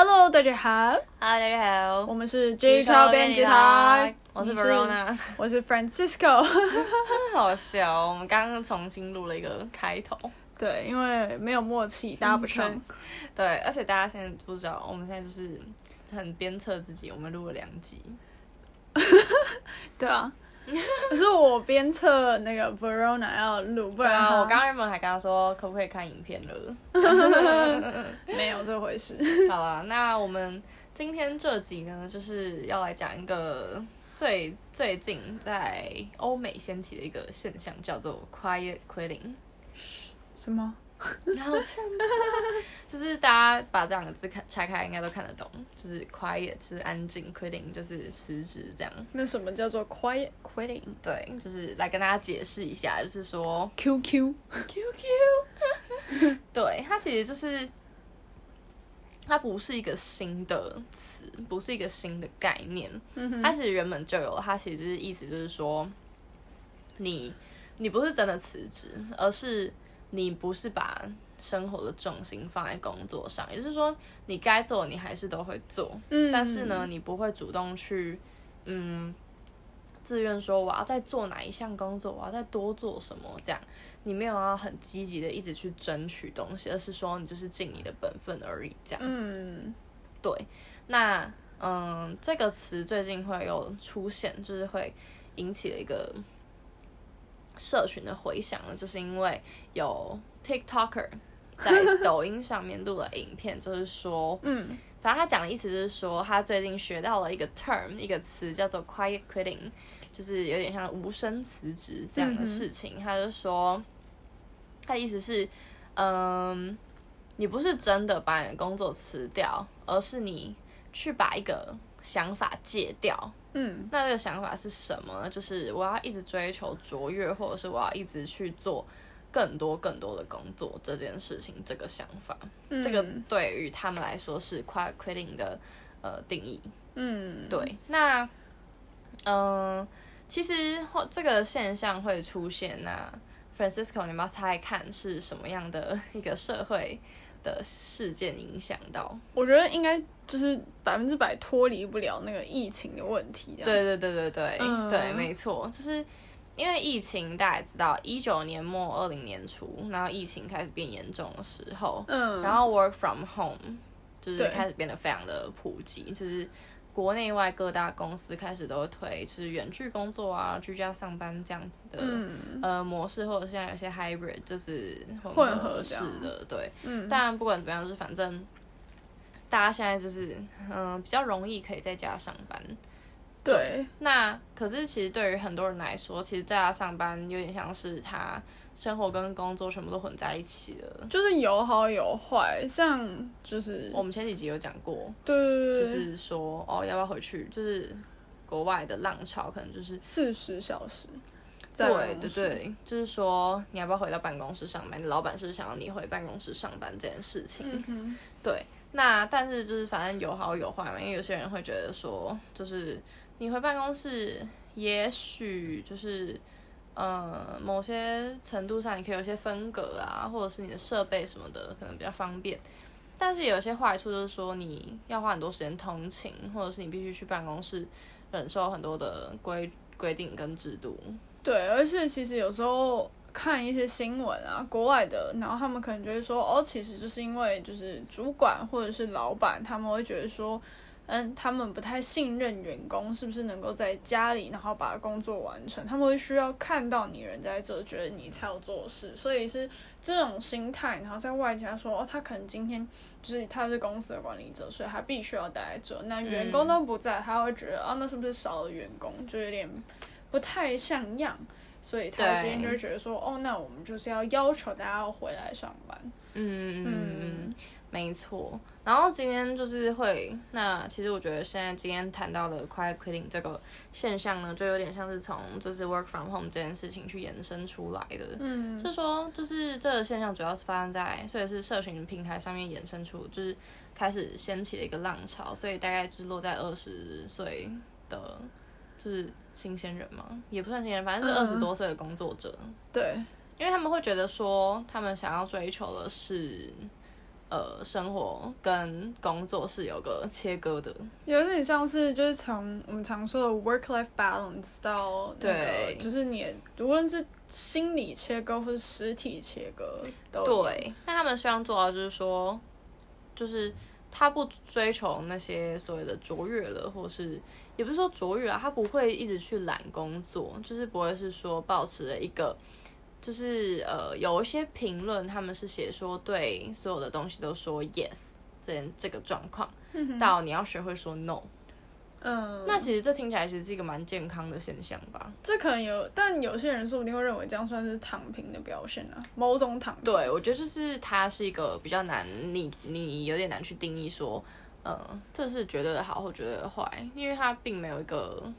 Hello，大家好。Hello，大家好。我们是 J Talk 编辑台。我是 Verona，我是 Francisco。好笑，我们刚刚重新录了一个开头。对，因为没有默契，搭不上。对，而且大家现在不知道，我们现在就是很鞭策自己，我们录了两集。对啊。可是我鞭策那个 Verona 要录，不然啊，我刚刚原本还跟他说可不可以看影片了，没有这回事。好了，那我们今天这集呢，就是要来讲一个最最近在欧美掀起的一个现象，叫做 Quiet Quitting。什么？然后 就是大家把这两个字看拆开，应该都看得懂。就是 quiet 是安静，quitting 就是辞职这样。那什么叫做 quiet quitting？对，就是来跟大家解释一下，就是说 QQ QQ，对，它其实就是它不是一个新的词，不是一个新的概念。它其实原本就有，它其实就是意思就是说，你你不是真的辞职，而是。你不是把生活的重心放在工作上，也就是说，你该做你还是都会做，嗯，但是呢，你不会主动去，嗯，自愿说我要再做哪一项工作，我要再多做什么，这样，你没有要很积极的一直去争取东西，而是说你就是尽你的本分而已，这样，嗯，对，那，嗯，这个词最近会有出现，就是会引起了一个。社群的回响呢，就是因为有 TikToker 在 抖音上面录了影片，就是说，嗯，反正他讲的意思就是说，他最近学到了一个 term，一个词叫做 quiet quitting，就是有点像无声辞职这样的事情。嗯、他就说，他的意思是，嗯，你不是真的把你的工作辞掉，而是你去把一个想法戒掉。嗯，那这个想法是什么呢？就是我要一直追求卓越，或者是我要一直去做更多更多的工作这件事情。这个想法，嗯、这个对于他们来说是 quiet quitting 的呃定义。嗯，对。那嗯、呃，其实这个现象会出现，那 Francisco，你们要猜看是什么样的一个社会的事件影响到？我觉得应该。就是百分之百脱离不了那个疫情的问题。对对对对对、嗯、对，没错，就是因为疫情，大家也知道，一九年末二零年初，然后疫情开始变严重的时候，嗯，然后 work from home 就是开始变得非常的普及，就是国内外各大公司开始都会推，就是远距工作啊，居家上班这样子的、嗯、呃模式，或者现在有些 hybrid 就是混合式的，对，嗯，但不管怎么样，就是反正。大家现在就是，嗯、呃，比较容易可以在家上班。对。那可是其实对于很多人来说，其实在家上班有点像是他生活跟工作全部都混在一起了。就是有好有坏，像就是我们前几集有讲过，对，就是说哦，要不要回去？就是国外的浪潮可能就是四十小时。对对对，就是说你要不要回到办公室上班？老板是不是想要你回办公室上班这件事情。嗯、哼对。那但是就是反正有好有坏嘛，因为有些人会觉得说，就是你回办公室，也许就是，呃，某些程度上你可以有些分隔啊，或者是你的设备什么的可能比较方便。但是有些坏处就是说，你要花很多时间通勤，或者是你必须去办公室忍受很多的规规定跟制度。对，而且其实有时候。看一些新闻啊，国外的，然后他们可能就会说，哦，其实就是因为就是主管或者是老板，他们会觉得说，嗯，他们不太信任员工是不是能够在家里然后把工作完成，他们会需要看到你人在这，觉得你才有做事，所以是这种心态，然后在外加说，哦，他可能今天就是他是公司的管理者，所以他必须要待在这，那员工都不在，他会觉得啊，那是不是少了员工，就有点不太像样。所以他今天就会觉得说，哦，那我们就是要要求大家要回来上班。嗯嗯嗯，没错。然后今天就是会，那其实我觉得现在今天谈到的 quiet quitting 这个现象呢，就有点像是从就是 work from home 这件事情去延伸出来的。嗯，就是说，就是这个现象主要是发生在，所以是社群平台上面延伸出，就是开始掀起了一个浪潮，所以大概就是落在二十岁的。就是新鲜人嘛，也不算新鲜人，反正是二十多岁的工作者。对，因为他们会觉得说，他们想要追求的是，呃生活跟工作是有个切割的，有点像是就是从我们常说的 work life balance 到那个，对，就是你无论是心理切割或是实体切割都对。那他们希望做到就是说，就是他不追求那些所谓的卓越了，或是也不是说卓越啊，他不会一直去懒工作，就是不会是说保持了一个。就是呃，有一些评论，他们是写说对所有的东西都说 yes，这这个状况，嗯、到你要学会说 no。嗯，那其实这听起来其实是一个蛮健康的现象吧？这可能有，但有些人说不定会认为这样算是躺平的表现啊，某种躺平。对，我觉得就是它是一个比较难，你你有点难去定义说，呃，这是绝对的好或绝对的坏，因为它并没有一个。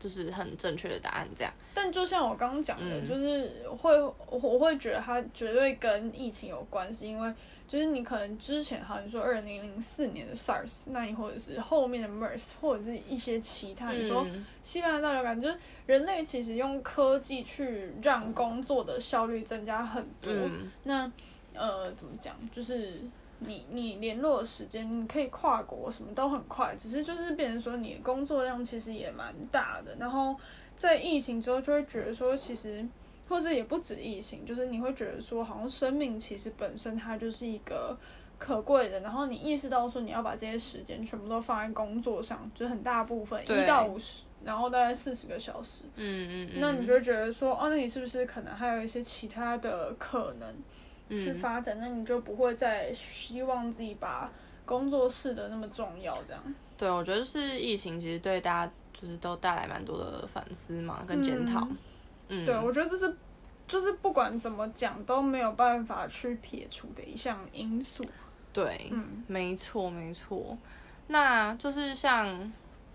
就是很正确的答案，这样。但就像我刚刚讲的，嗯、就是会我会觉得它绝对跟疫情有关系，因为就是你可能之前好像说二零零四年的 SARS，那你或者是后面的 MERS，或者是一些其他，你说西班牙大流感，就是人类其实用科技去让工作的效率增加很多。嗯、那呃，怎么讲，就是。你你联络的时间，你可以跨国，什么都很快，只是就是变成说你的工作量其实也蛮大的。然后在疫情之后，就会觉得说，其实或者也不止疫情，就是你会觉得说，好像生命其实本身它就是一个可贵的。然后你意识到说，你要把这些时间全部都放在工作上，就很大部分一到五十，然后大概四十个小时。嗯嗯嗯。那你就会觉得说，哦，那你是不是可能还有一些其他的可能？去发展，那你就不会再希望自己把工作视的那么重要，这样。对，我觉得就是疫情，其实对大家就是都带来蛮多的反思嘛，跟检讨。嗯，嗯对，我觉得这是就是不管怎么讲都没有办法去撇除的一项因素。对，嗯，没错没错。那就是像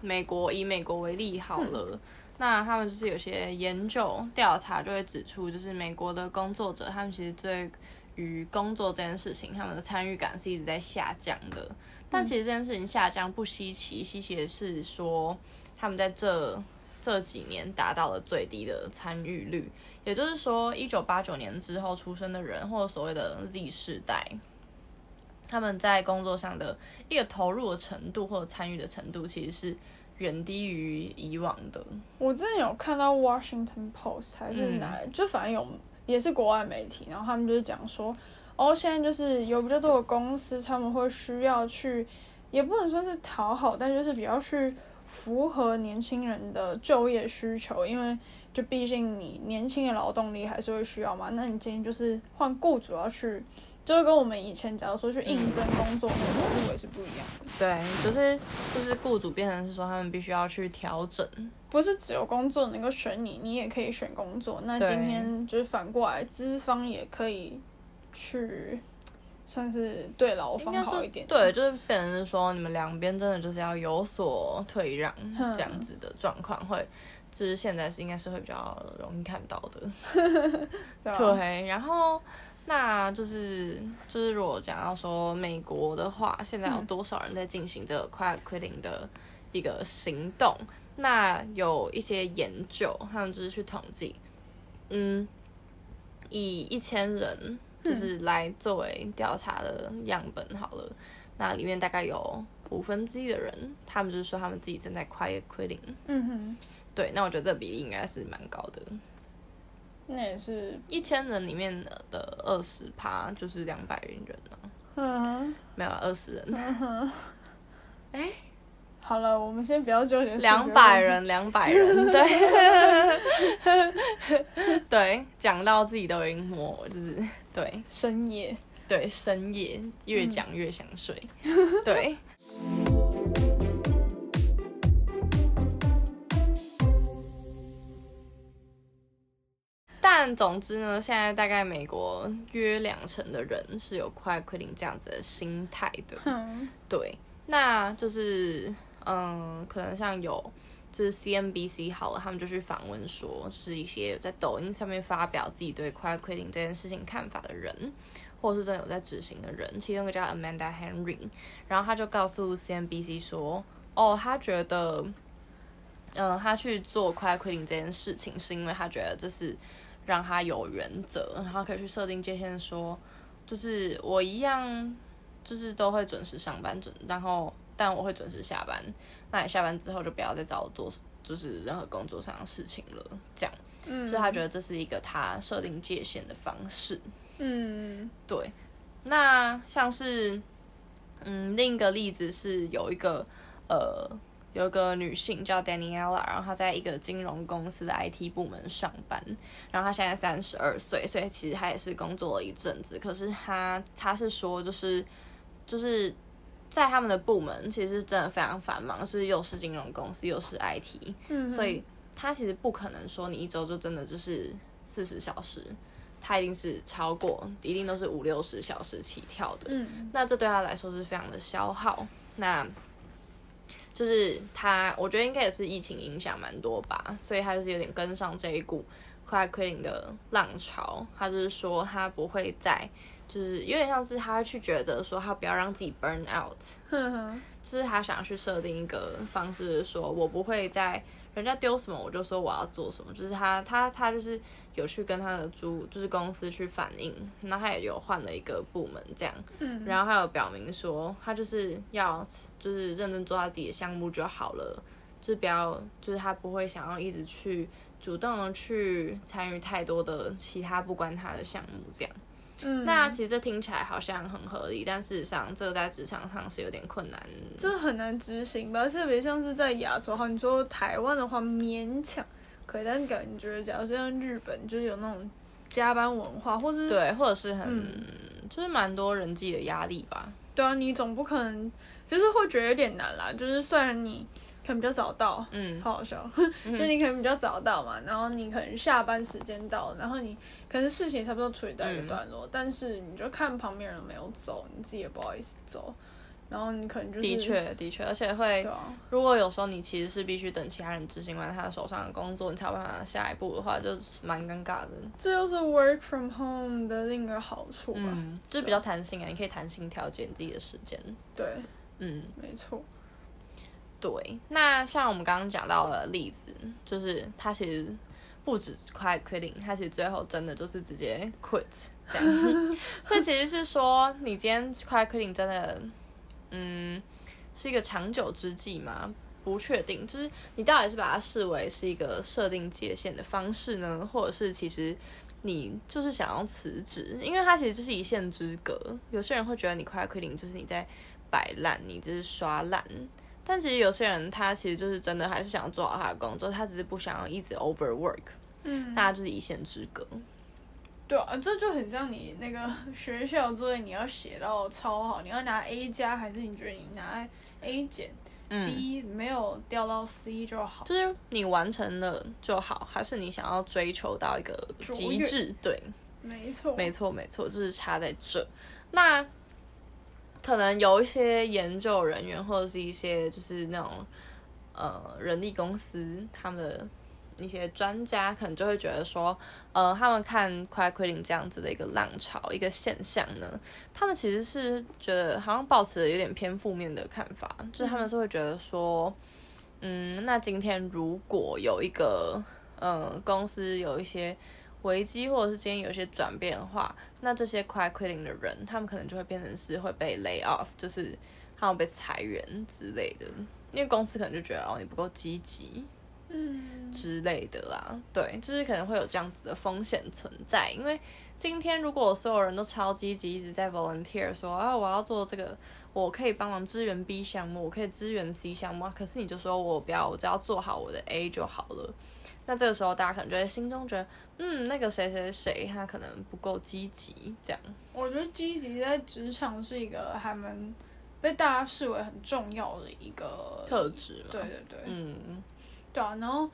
美国，以美国为例好了，嗯、那他们就是有些研究调查就会指出，就是美国的工作者，他们其实对于工作这件事情，他们的参与感是一直在下降的。但其实这件事情下降不稀奇，稀奇的是说他们在这这几年达到了最低的参与率。也就是说，一九八九年之后出生的人，或者所谓的 Z 世代，他们在工作上的一个投入的程度或者参与的程度，其实是远低于以往的。我之前有看到 Washington Post 还是哪，嗯、就反正有。也是国外媒体，然后他们就是讲说，哦，现在就是有比较多的公司，他们会需要去，也不能说是讨好，但就是比较去符合年轻人的就业需求，因为就毕竟你年轻的劳动力还是会需要嘛。那你建议就是换雇主要去，就是跟我们以前假如说去应征工作那个思维是不一样的。对，就是就是雇主变成是说他们必须要去调整。不是只有工作能够选你，你也可以选工作。那今天就是反过来，资方也可以去，算是对劳方好一点。对，就是变成是说，你们两边真的就是要有所退让，这样子的状况会，就是现在是应该是会比较容易看到的。对，然后那就是就是如果讲到说美国的话，现在有多少人在进行这个 quiet quitting 的一个行动？那有一些研究，他们就是去统计，嗯，以一千人就是来作为调查的样本好了，嗯、那里面大概有五分之一的人，他们就是说他们自己正在 quiet quitting。嗯哼，对，那我觉得这比例应该是蛮高的。那也是一千人里面的二十趴，就是两百人啊。嗯哼，没有二十人。嗯哼，哎。好了，我们先不要纠结。两百人，两百人，对，对，讲到自己都已经摸，就是对深夜，对深夜越讲越想睡，嗯、对。但总之呢，现在大概美国约两成的人是有 quiet quitting 这样子的心态的，嗯、对，那就是。嗯，可能像有就是 CNBC 好了，他们就去访问说，就是一些在抖音上面发表自己对 quiet quitting 这件事情看法的人，或是真的有在执行的人，其中一个叫 Amanda Henry，然后他就告诉 CNBC 说，哦，他觉得，嗯，他去做 quiet quitting 这件事情，是因为他觉得这是让他有原则，然后可以去设定界限，说，就是我一样。就是都会准时上班准，然后但我会准时下班。那你下班之后就不要再找我做，就是任何工作上的事情了。这样，嗯，所以他觉得这是一个他设定界限的方式。嗯，对。那像是，嗯，另一个例子是有一个呃。有一个女性叫 Daniela，然后她在一个金融公司的 IT 部门上班，然后她现在三十二岁，所以其实她也是工作了一阵子。可是她她是说，就是就是在他们的部门，其实真的非常繁忙，是又是金融公司又是 IT，嗯，所以她其实不可能说你一周就真的就是四十小时，她一定是超过，一定都是五六十小时起跳的。嗯，那这对她来说是非常的消耗。那就是他，我觉得应该也是疫情影响蛮多吧，所以他就是有点跟上这一股 quiet quitting 的浪潮。他就是说他不会再，就是有点像是他去觉得说他不要让自己 burn out，就是他想要去设定一个方式，说我不会再。人家丢什么我就说我要做什么，就是他他他就是有去跟他的租就是公司去反映，然后他也有换了一个部门这样，嗯，然后还有表明说他就是要就是认真做他自己的项目就好了，就是不要就是他不会想要一直去主动的去参与太多的其他不关他的项目这样。嗯，那其实这听起来好像很合理，但事实上，这个在职场上是有点困难。这很难执行吧？特别像是在亚洲，哈，你说台湾的话勉强可以，但感觉假如说像日本，就是有那种加班文化，或是对，或者是很、嗯、就是蛮多人际的压力吧。对啊，你总不可能就是会觉得有点难啦。就是虽然你。可能比较早到，嗯，好好笑，嗯、就你可能比较早到嘛，然后你可能下班时间到，然后你可能事情差不多处理到一个段落，嗯、但是你就看旁边人没有走，你自己也不好意思走，然后你可能就是的确的确，而且会，啊、如果有时候你其实是必须等其他人执行完他手上的工作，你才有办法下一步的话，就是蛮尴尬的。这就是 work from home 的另一个好处吧，嗯，就是比较弹性啊，你可以弹性调节你自己的时间。对，嗯，没错。对，那像我们刚刚讲到的例子，就是他其实不止 quiet quitting，他其实最后真的就是直接 quit 这样。所以其实是说，你今天 quiet quitting 真的，嗯，是一个长久之计吗？不确定，就是你到底是把它视为是一个设定界限的方式呢，或者是其实你就是想要辞职？因为它其实就是一线之隔。有些人会觉得你 quiet quitting 就是你在摆烂，你就是耍懒。但其实有些人他其实就是真的还是想做好他的工作，他只是不想要一直 overwork，嗯，大家就是一线之隔。对啊，这就很像你那个学校作业，你要写到超好，你要拿 A 加，还是你觉得你拿 A 减，嗯，B 没有掉到 C 就好？就是你完成了就好，还是你想要追求到一个极致？越对，没错，没错，没错，就是差在这。那。可能有一些研究人员或者是一些就是那种呃人力公司，他们的一些专家可能就会觉得说，呃，他们看 quiet quitting 这样子的一个浪潮一个现象呢，他们其实是觉得好像保持了有点偏负面的看法，就是他们是会觉得说，嗯，那今天如果有一个呃公司有一些。危机或者是今天有些转变的话，那这些 quiet quitting 的人，他们可能就会变成是会被 lay off，就是他们被裁员之类的，因为公司可能就觉得哦，你不够积极，嗯之类的啦，对，就是可能会有这样子的风险存在。因为今天如果所有人都超积极，一直在 volunteer 说啊，我要做这个，我可以帮忙支援 B 项目，我可以支援 C 项目，可是你就说我不要，我只要做好我的 A 就好了。那这个时候，大家可能就在心中觉得，嗯，那个谁谁谁，他可能不够积极，这样。我觉得积极在职场是一个还蛮被大家视为很重要的一个特质。对对对，嗯，对啊。然后，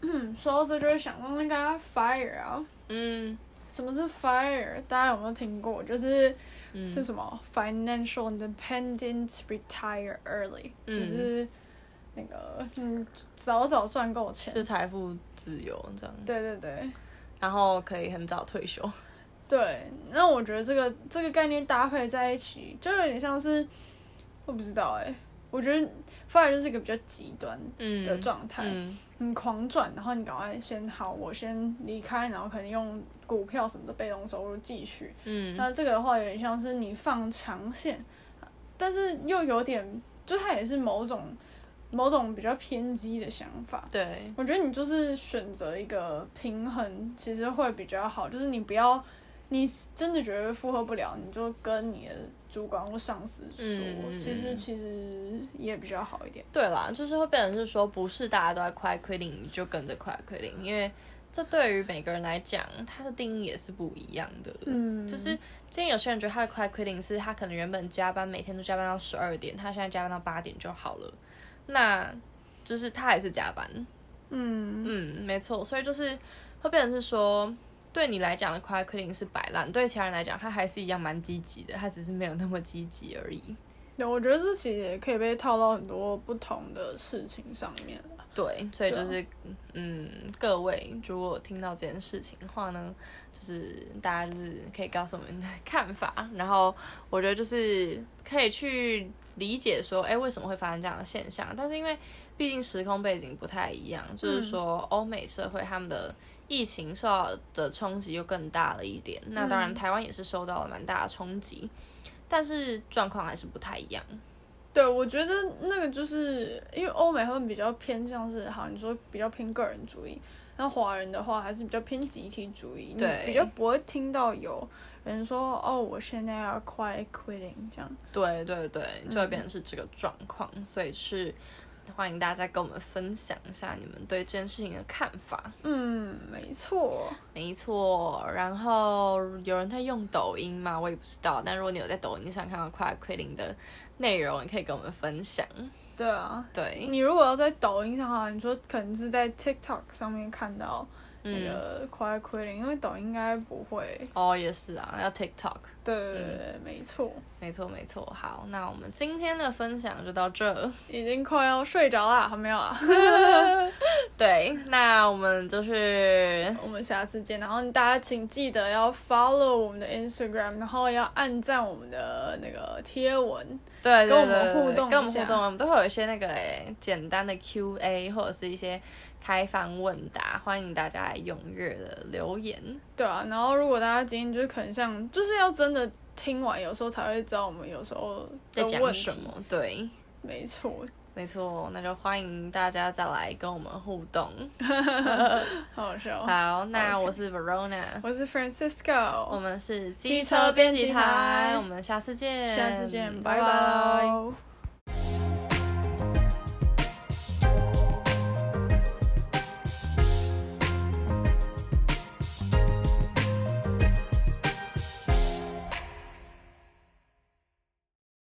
嗯，说到这就会想到那个 fire 啊，嗯，什么是 fire？大家有没有听过？就是、嗯、是什么 financial independence retire early，、嗯、就是。那个，嗯，早早赚够钱，是财富自由这样。对对对，然后可以很早退休。对，那我觉得这个这个概念搭配在一起，就有点像是，我不知道哎、欸，我觉得 FIRE 就是一个比较极端的状态，嗯，你狂赚，然后你赶快先好，我先离开，然后可能用股票什么的被动收入继续，嗯，那这个的话有点像是你放长线。但是又有点，就它也是某种某种比较偏激的想法。对，我觉得你就是选择一个平衡，其实会比较好。就是你不要，你真的觉得负荷不了，你就跟你的主管或上司说，嗯、其实其实也比较好一点。对啦，就是会变成是说，不是大家都在 quiet quitting，你就跟着 quiet quitting，因为。这对于每个人来讲，他的定义也是不一样的。嗯，就是今天有些人觉得他的 quiet quitting 是他可能原本加班每天都加班到十二点，他现在加班到八点就好了。那就是他还是加班。嗯嗯，没错。所以就是会变成是说，对你来讲的 quiet quitting 是摆烂，对其他人来讲，他还是一样蛮积极的，他只是没有那么积极而已。对，我觉得这其实也可以被套到很多不同的事情上面。对，所以就是，嗯，各位如果听到这件事情的话呢，就是大家就是可以告诉我们的 看法，然后我觉得就是可以去理解说，哎，为什么会发生这样的现象？但是因为毕竟时空背景不太一样，就是说欧美社会他们的疫情受到的冲击又更大了一点，那当然台湾也是受到了蛮大的冲击，但是状况还是不太一样。对，我觉得那个就是因为欧美会比较偏向是，好，你说比较偏个人主义，那华人的话还是比较偏集体主义，对，比较不会听到有人说哦，我现在要 quiet quitting 这样。对对对，就会变成是这个状况，嗯、所以是。欢迎大家跟我们分享一下你们对这件事情的看法。嗯，没错，没错。然后有人在用抖音吗？我也不知道。但如果你有在抖音上看到 quiet quitting 的内容，你可以跟我们分享。对啊，对。你如果要在抖音上的话，你说可能是在 TikTok 上面看到。那个 quiet quitting，因为抖音应该不会。哦，也是啊，要 TikTok。对对对，嗯、没错，没错没错。好，那我们今天的分享就到这。已经快要睡着了，还没有啊？对，那我们就是我们下次见。然后大家请记得要 follow 我们的 Instagram，然后要按赞我们的那个贴文，对，对，对，跟我们互动，跟我们互动，我们都会有一些那个诶简单的 QA 或者是一些。开放问答，欢迎大家来踊跃的留言。对啊，然后如果大家今天就是可能像，就是要真的听完，有时候才会知道我们有时候在讲什么。对，没错，没错，那就欢迎大家再来跟我们互动。好好笑。好，那我是 Verona，我是 Francisco，我们是机车编辑台，我们下次见，下次见，拜拜。